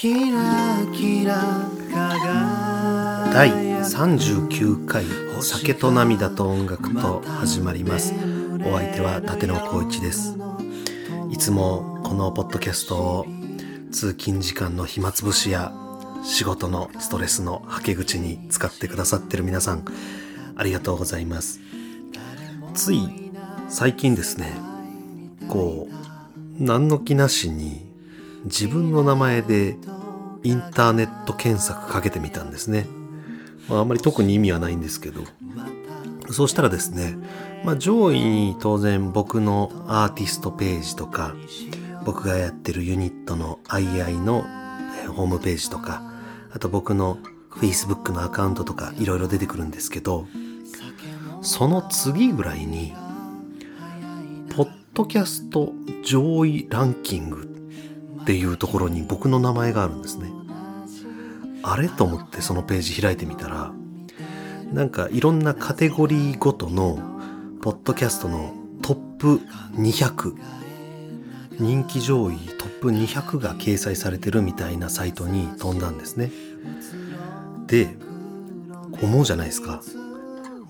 キラキラ第39回「酒と涙と音楽」と始まります。お相手は立野光一です。いつもこのポッドキャストを通勤時間の暇つぶしや仕事のストレスのはけ口に使ってくださってる皆さんありがとうございます。つい最近ですねこう何の気なしに自分の名前でインターネット検索かけてみたんですね、まあ、あんまり特に意味はないんですけど。そうしたらですね、まあ、上位に当然僕のアーティストページとか僕がやってるユニットの II のホームページとかあと僕の Facebook のアカウントとかいろいろ出てくるんですけどその次ぐらいにポッドキャスト上位ランキングっていうところに僕の名前があるんですね。あれ？と思ってそのページ開いてみたらなんかいろんなカテゴリーごとのポッドキャストのトップ200人気上位トップ200が掲載されてるみたいなサイトに飛んだんですね。で思うじゃないですか。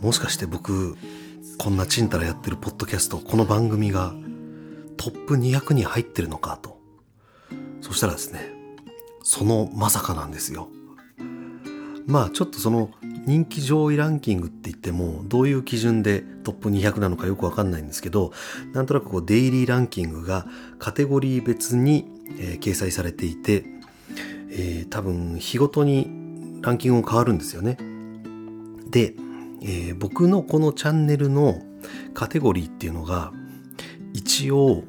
もしかして僕こんなちんたらやってるポッドキャストこの番組がトップ200に入ってるのかと。そしたらですねそのまさかなんですよ。まあちょっとその人気上位ランキングって言ってもどういう基準でトップ200なのかよくわかんないんですけどなんとなくこうデイリーランキングがカテゴリー別に、えー、掲載されていて、えー、多分日ごとにランキングが変わるんですよね。で、えー、僕のこのチャンネルのカテゴリーっていうのが一応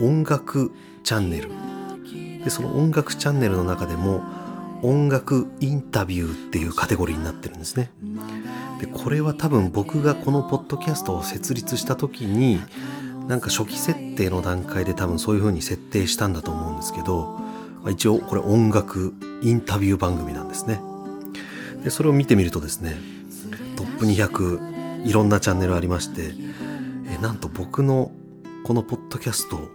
音楽チャンネル。でその音楽チャンネルの中でも音楽インタビューっていうカテゴリーになってるんですね。でこれは多分僕がこのポッドキャストを設立した時になんか初期設定の段階で多分そういう風に設定したんだと思うんですけど一応これ音楽インタビュー番組なんですね。でそれを見てみるとですねトップ200いろんなチャンネルありましてえなんと僕のこのポッドキャスト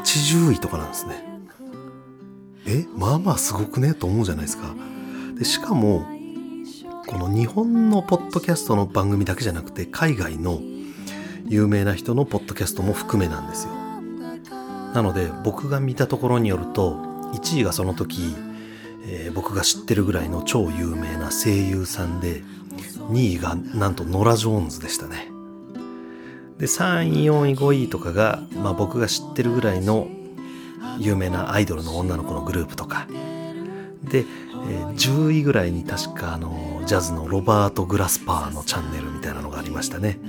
80位とかなんですね。えまあまあすごくねと思うじゃないですか。でしかもこの日本のポッドキャストの番組だけじゃなくて海外の有名な人のポッドキャストも含めなんですよ。なので僕が見たところによると1位がその時、えー、僕が知ってるぐらいの超有名な声優さんで2位がなんとノラ・ジョーンズでしたね。で3位4位5位とかが、まあ、僕が知ってるぐらいの有名なアイドルの女の子のグループとか。で、えー、10位ぐらいに確かあのジャズのロバート・グラスパーのチャンネルみたいなのがありましたね。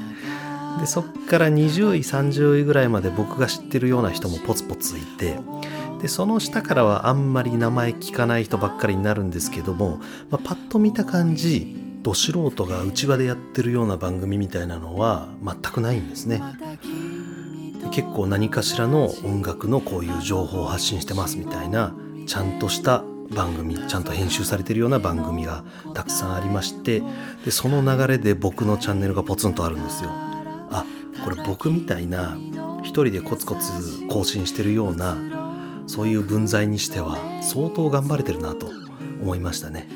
でそっから20位30位ぐらいまで僕が知ってるような人もポツポツいて。でその下からはあんまり名前聞かない人ばっかりになるんですけども、まあ、パッと見た感じど素人が内輪でやってるような番組みたいなのは全くないんですね。結構何かしらの音楽のこういう情報を発信してますみたいなちゃんとした番組ちゃんと編集されてるような番組がたくさんありましてでその流れで僕のチャンネルがポツンとあるんですよ。あこれ僕みたいな一人でコツコツ更新してるようなそういう分際にしては相当頑張れてるなと思いましたね。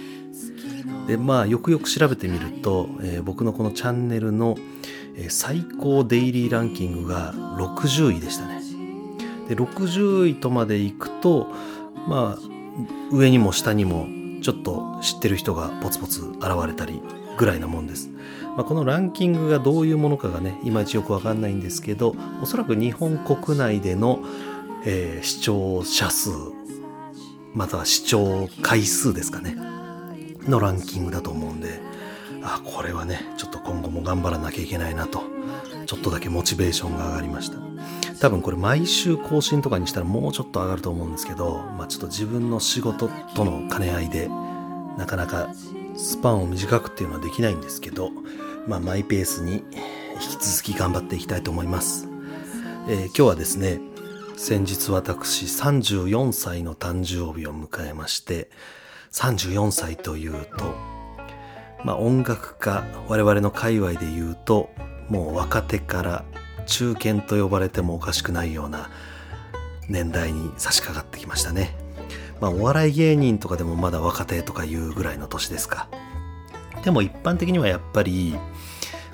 でまあよくよく調べてみると、えー、僕のこのチャンネルの、え、最高デイリーランキングが60位でしたね。で60位とまで行くとまあ上にも下にもちょっと知ってる人がポツポツ現れたりぐらいなもんです、まあ、このランキングがどういうものかがねいまいちよくわかんないんですけどおそらく日本国内での、えー、視聴者数または視聴回数ですかね。のランキングだと思うんであこれはねちょっと今後も頑張らなきゃいけないなと。ちょっとだけモチベーションが上がりました。多分これ毎週更新とかにしたらもうちょっと上がると思うんですけど、まあ、ちょっと自分の仕事との兼ね合いでなかなかスパンを短くっていうのはできないんですけど、まあ、マイペースに引き続き頑張っていきたいと思います、えー、今日はですね先日私34歳の誕生日を迎えまして34歳というと、まあ、音楽家我々の界隈で言うともう若手から中堅と呼ばれてもおかしくないような年代に差し掛かってきましたね。まあお笑い芸人とかでもまだ若手とかいうぐらいの年ですか。でも一般的にはやっぱり、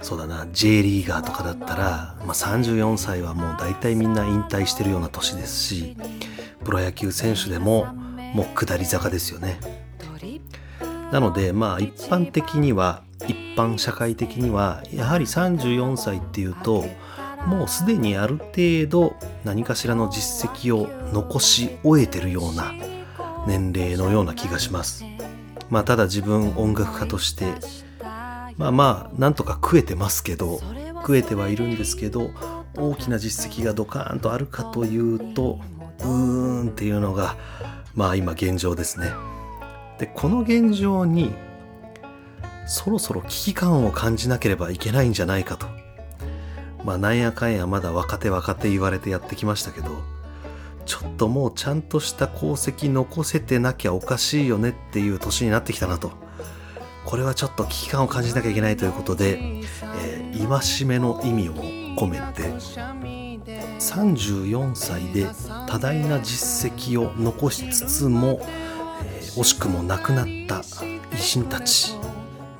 そうだな、J リーガーとかだったら、まあ、34歳はもう大体みんな引退してるような年ですし、プロ野球選手でももう下り坂ですよね。なのでまあ一般的には一般社会的にはやはり34歳っていうともうすでにある程度何かしらの実績を残し終えてるような年齢のような気がします。まあただ自分音楽家としてまあまあなんとか食えてますけど食えてはいるんですけど大きな実績がドカーンとあるかというとうーんっていうのがまあ今現状ですね。でこの現状にそろそろ危機感を感じなければいけないんじゃないかと。まあなんやかんやまだ若手若手言われてやってきましたけどちょっともうちゃんとした功績残せてなきゃおかしいよねっていう年になってきたなと。これはちょっと危機感を感じなきゃいけないということで、えー、戒めの意味を込めて34歳で多大な実績を残しつつも惜しくも亡くなった偉人たち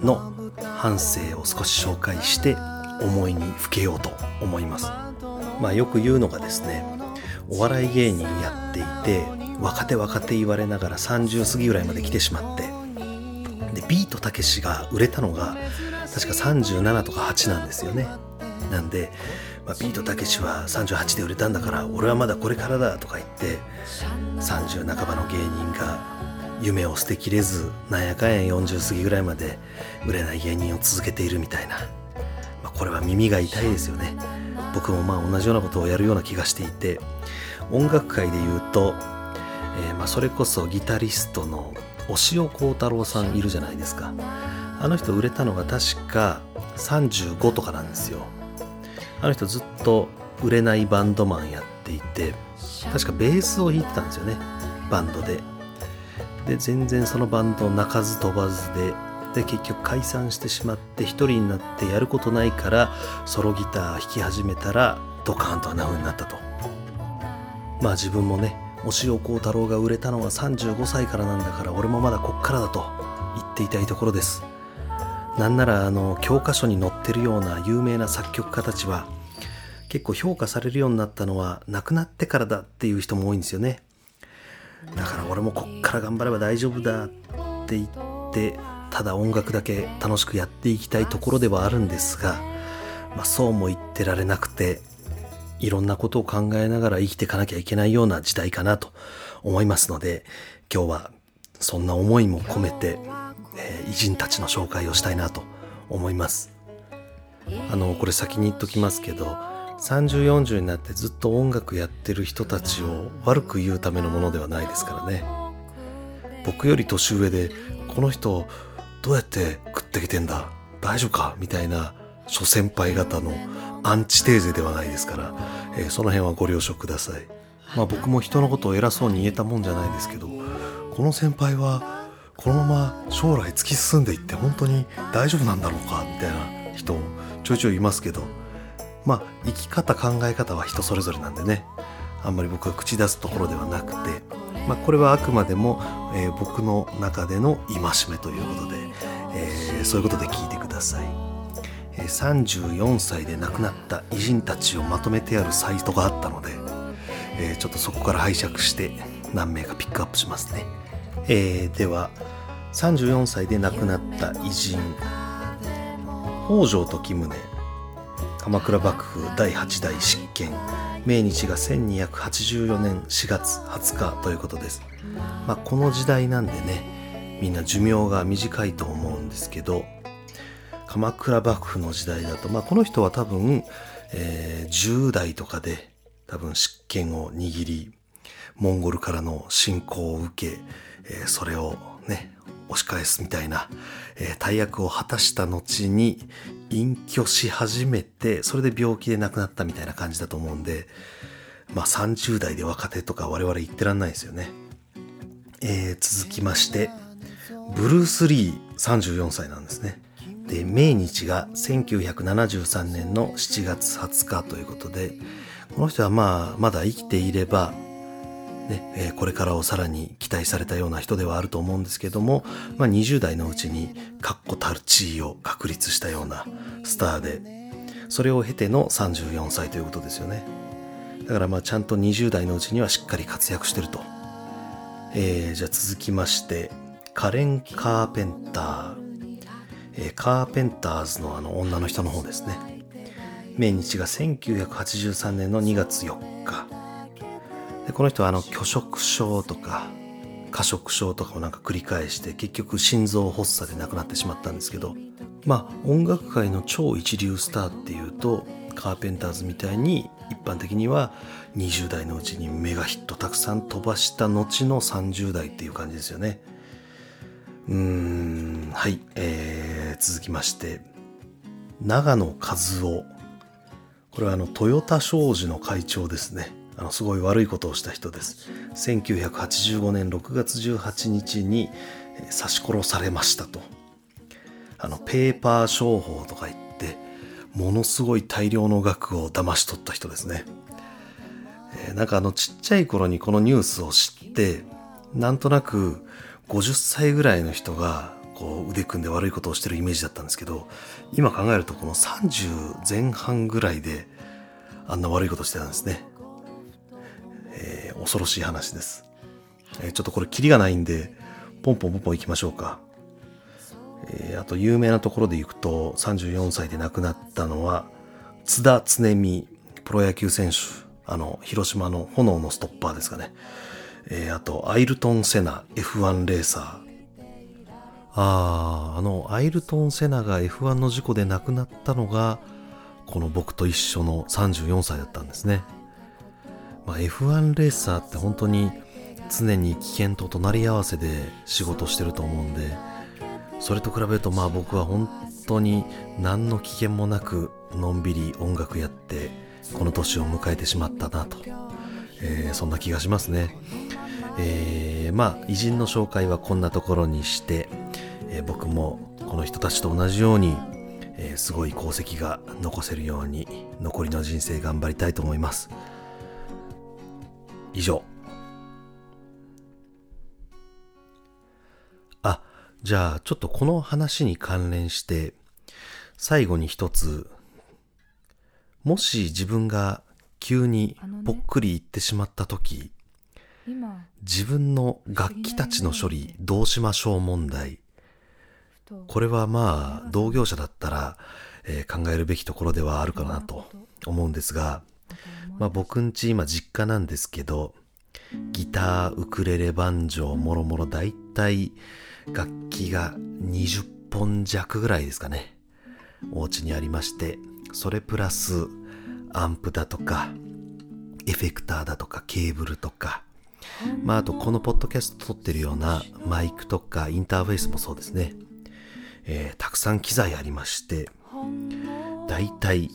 の半生を少し紹介して思いにふけようと思います。まあよく言うのがですね、お笑い芸人やっていて、若手若手言われながら30過ぎぐらいまで来てしまって、で、ビートたけしが売れたのが確か37とか8なんですよね。なんで、まあ、ビートたけしは38で売れたんだから俺はまだこれからだとか言って30半ばの芸人が夢を捨てきれずなんやかんや40過ぎぐらいまで売れない芸人を続けているみたいな、まあ、これは耳が痛いですよね。僕もまあ同じようなことをやるような気がしていて。音楽界で言うと、えー、まそれこそギタリストの押尾幸太郎さんいるじゃないですか。あの人売れたのが確か35とかなんですよ。あの人ずっと売れないバンドマンやっていて確かベースを弾いてたんですよね。バンドで。で全然そのバンド鳴かず飛ばずでで結局解散してしまって一人になってやることないからソロギター弾き始めたらドカーンとあんな風になったと。まあ自分もね押尾幸太郎が売れたのは35歳からなんだから俺もまだこっからだと言っていたいところです。なんならあの教科書に載ってるような有名な作曲家たちは結構評価されるようになったのは亡くなってからだっていう人も多いんですよね。だから俺もこっから頑張れば大丈夫だって言ってただ音楽だけ楽しくやっていきたいところではあるんですが、まあ、そうも言ってられなくていろんなことを考えながら生きていかなきゃいけないような時代かなと思いますので今日はそんな思いも込めて、えー、偉人たちの紹介をしたいなと思います。あのこれ先に言っときますけど3040になってずっと音楽やってる人たちを悪く言うためのものではないですからね。僕より年上でこの人どうやって食ってきてんだ？大丈夫か？みたいな諸先輩方のアンチテーゼではないですから、えー、その辺はご了承ください。まあ僕も人のことを偉そうに言えたもんじゃないですけどこの先輩はこのまま将来突き進んでいって本当に大丈夫なんだろうか？みたいな人ちょいちょいいますけどまあ生き方考え方は人それぞれなんでね。あんまり僕は口出すところではなくて、まあ、これはあくまでも、えー、僕の中での戒めということで、えー、そういうことで聞いてください、えー、34歳で亡くなった偉人たちをまとめてあるサイトがあったので、えー、ちょっとそこから拝借して何名かピックアップしますね、えー、では34歳で亡くなった偉人北条時宗。鎌倉幕府第8代執権命日が1284年4月20日ということです、まあ、この時代なんでねみんな寿命が短いと思うんですけど鎌倉幕府の時代だと、まあ、この人は多分、えー、10代とかで多分執権を握りモンゴルからの侵攻を受け、えー、それをね押し返すみたいな、えー、大役を果たした後に隠居し始めて、それで病気で亡くなったみたいな感じだと思うんで、まあ30代で若手とか我々言ってらんないですよね。えー、続きまして、ブルース・リー34歳なんですね。で、命日が1973年の7月20日ということで、この人はまあ、まだ生きていれば、ねえーこれからをさらに期待されたような人ではあると思うんですけども、まあ、20代のうちに確固たる地位を確立したようなスターでそれを経ての34歳ということですよね。だからまあちゃんと20代のうちにはしっかり活躍してると、えーじゃあ続きましてカレン・カーペンター、えーカーペンターズのあの女の人の方ですね。命日が1983年の2月4日。でこの人はあの拒食症とか過食症とかをなんか繰り返して結局心臓発作で亡くなってしまったんですけどまあ音楽界の超一流スターっていうとカーペンターズみたいに一般的には20代のうちにメガヒットたくさん飛ばした後の30代っていう感じですよね。うーんはい、えー、続きまして長野和夫。これはあのトヨタ商事の会長ですね。あのすごい悪いことをした人です。1985年6月18日に刺し殺されましたと。あのペーパー商法とか言ってものすごい大量の額を騙し取った人ですね、えーなんかあのちっちゃい頃にこのニュースを知ってなんとなく50歳ぐらいの人がこう腕組んで悪いことをしてるイメージだったんですけど今考えるとこの30前半ぐらいであんな悪いことしてたんですね、恐ろしい話です、えーちょっとこれキリがないんでポンポンポンポン行きましょうか。えーあと有名なところで行くと34歳で亡くなったのは津田常美プロ野球選手あの広島の炎のストッパーですかね、えーあとアイルトン・セナ F1 レーサー。ああのアイルトン・セナが F1 の事故で亡くなったのがこの僕と一緒の34歳だったんですね、まあ、F1 レーサーって本当に常に危険と隣り合わせで仕事してると思うんでそれと比べるとまあ僕は本当に何の危険もなくのんびり音楽やってこの年を迎えてしまったなと、えーそんな気がしますね。えーまあ偉人の紹介はこんなところにして、えー僕もこの人たちと同じように、えーすごい功績が残せるように残りの人生頑張りたいと思います。以上。あ、じゃあちょっとこの話に関連して最後に一つもし自分が急にぽっくりいってしまった時、今自分の楽器たちの処理どうしましょう問題。これはまあ同業者だったら、えー考えるべきところではあるかなと思うんですが、まあ、僕んち今実家なんですけどギターウクレレバンジョーもろもろだいたい楽器が20本弱ぐらいですかね。お家にありましてそれプラスアンプだとかエフェクターだとかケーブルとか。まああとこのポッドキャスト撮ってるようなマイクとかインターフェースもそうですね、えーたくさん機材ありましてだいたい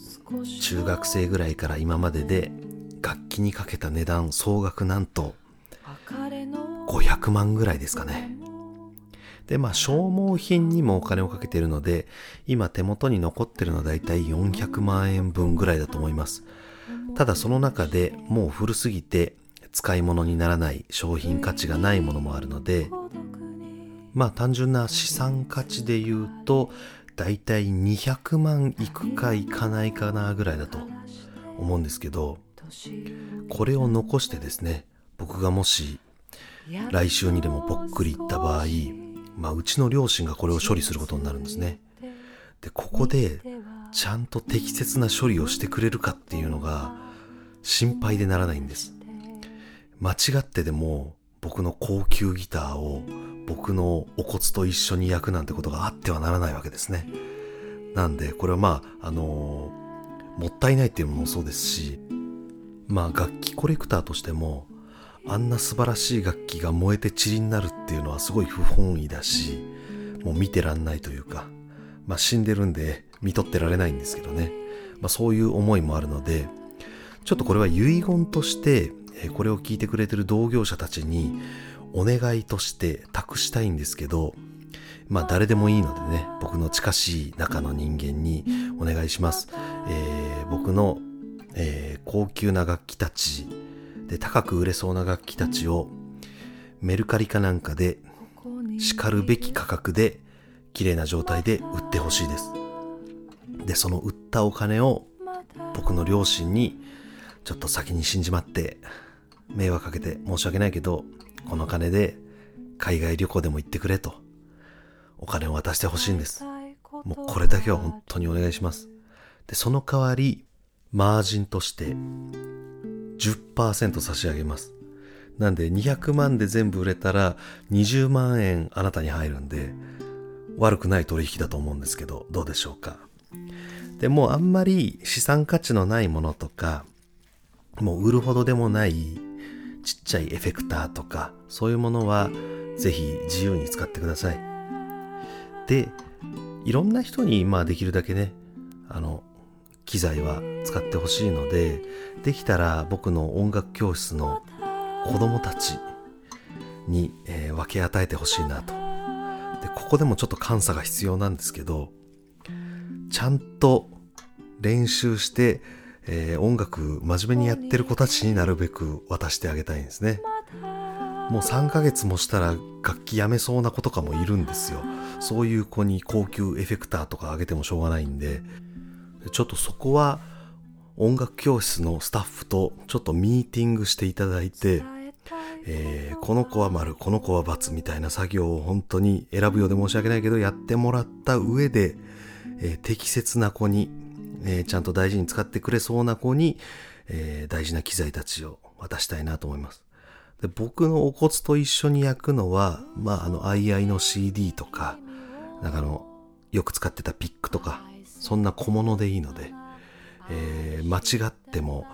中学生ぐらいから今までで楽器にかけた値段総額なんと500万ぐらいですかね。でまあ消耗品にもお金をかけているので今手元に残ってるのはだいたい400万円分ぐらいだと思います。ただその中でもう古すぎて使い物にならない商品価値がないものもあるのでまあ単純な資産価値で言うとだいたい200万いくかいかないかなぐらいだと思うんですけどこれを残してですね僕がもし来週にでもぽっくりいった場合、まあ、うちの両親がこれを処理することになるんですね。でここでちゃんと適切な処理をしてくれるかっていうのが心配でならないんです。間違ってでも僕の高級ギターを僕のお骨と一緒に焼くなんてことがあってはならないわけですね。なんでこれはまああのーもったいないっていうのもそうですしまあ楽器コレクターとしてもあんな素晴らしい楽器が燃えて塵になるっていうのはすごい不本意だしもう見てらんないというかまあ死んでるんで見とってられないんですけどね、まあ、そういう思いもあるのでちょっとこれは遺言としてこれを聞いてくれてる同業者たちにお願いとして託したいんですけどまあ誰でもいいのでね僕の近しい中の人間にお願いします、えー僕の、えー高級な楽器たちで高く売れそうな楽器たちをメルカリかなんかでしかるべき価格で綺麗な状態で売ってほしいです。でその売ったお金を僕の両親にちょっと先に死んじまって迷惑かけて申し訳ないけどこの金で海外旅行でも行ってくれと。お金を渡してほしいんです。もうこれだけは本当にお願いします。でその代わりマージンとして10%差し上げます。なんで200万で全部売れたら20万円あなたに入るんで悪くない取引だと思うんですけどどうでしょうか。でもあんまり資産価値のないものとかもう売るほどでもないちっちゃいエフェクターとかそういうものはぜひ自由に使ってください。でいろんな人にまあできるだけねあの機材は使ってほしいのでできたら僕の音楽教室の子供たちに、えー分け与えてほしいなと。でここでもちょっと監査が必要なんですけどちゃんと練習して、えー音楽真面目にやってる子たちになるべく渡してあげたいんですね。もう3ヶ月もしたら楽器やめそうな子とかもいるんですよ。そういう子に高級エフェクターとかあげてもしょうがないんでちょっとそこは音楽教室のスタッフとちょっとミーティングしていただいて、えーこの子は丸この子は×みたいな作業を本当に選ぶようで申し訳ないけどやってもらった上で、えー適切な子に、えーちゃんと大事に使ってくれそうな子に、えー大事な機材たちを渡したいなと思いますで僕のお骨と一緒に焼くのは、まあ、あの、II の CD とか、なんかあの、よく使ってたピックとか、そんな小物でいいので、えー間違っても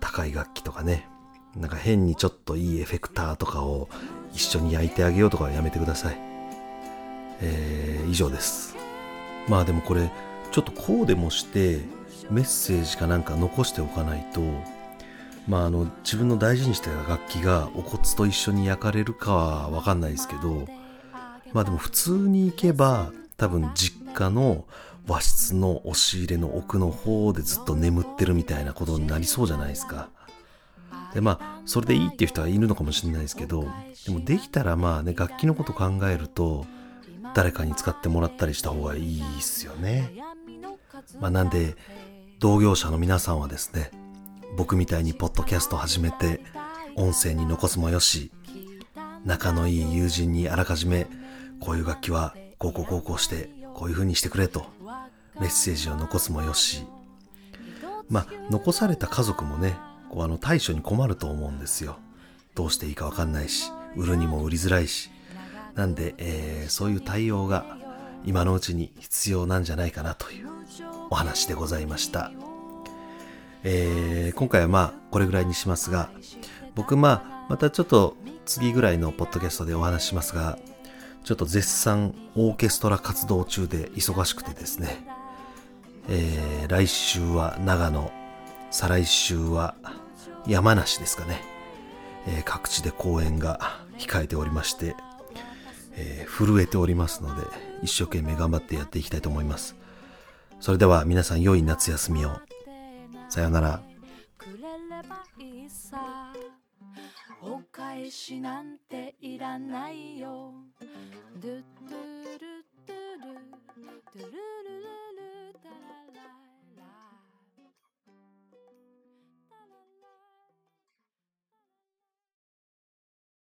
高い楽器とかね、なんか変にちょっといいエフェクターとかを一緒に焼いてあげようとかはやめてください。えー以上です。まあでもこれ、ちょっとこうでもして、メッセージかなんか残しておかないと、まああの、自分の大事にしてた楽器がお骨と一緒に焼かれるかはわかんないですけど、まあでも普通に行けば、多分実家の和室の押し入れの奥の方でずっと眠ってるみたいなことになりそうじゃないですか。でまあそれでいいっていう人はいるのかもしれないですけどでもできたらまあね楽器のこと考えると誰かに使ってもらったりした方がいいっすよね。まあなんで同業者の皆さんはですね僕みたいにポッドキャスト始めて音声に残すもよし仲のいい友人にあらかじめこういう楽器はこうこうこうこうしてこういう風にしてくれとメッセージを残すもよし。まあ残された家族もねこうあの対処に困ると思うんですよ。どうしていいかわかんないし売るにも売りづらいし。なんで、えーそういう対応が今のうちに必要なんじゃないかなというお話でございました。えー今回はまあこれぐらいにしますが僕まあまたちょっと次ぐらいのポッドキャストでお話しますがちょっと絶賛オーケストラ活動中で忙しくてですね、えー来週は長野再来週は山梨ですかね、えー各地で公演が控えておりまして、えー震えておりますので一生懸命頑張ってやっていきたいと思います。それでは皆さん良い夏休みを。さようなら。くれればいいさ。お返しなんていらないよ。ドゥドゥルドゥルドゥルルルルダララ。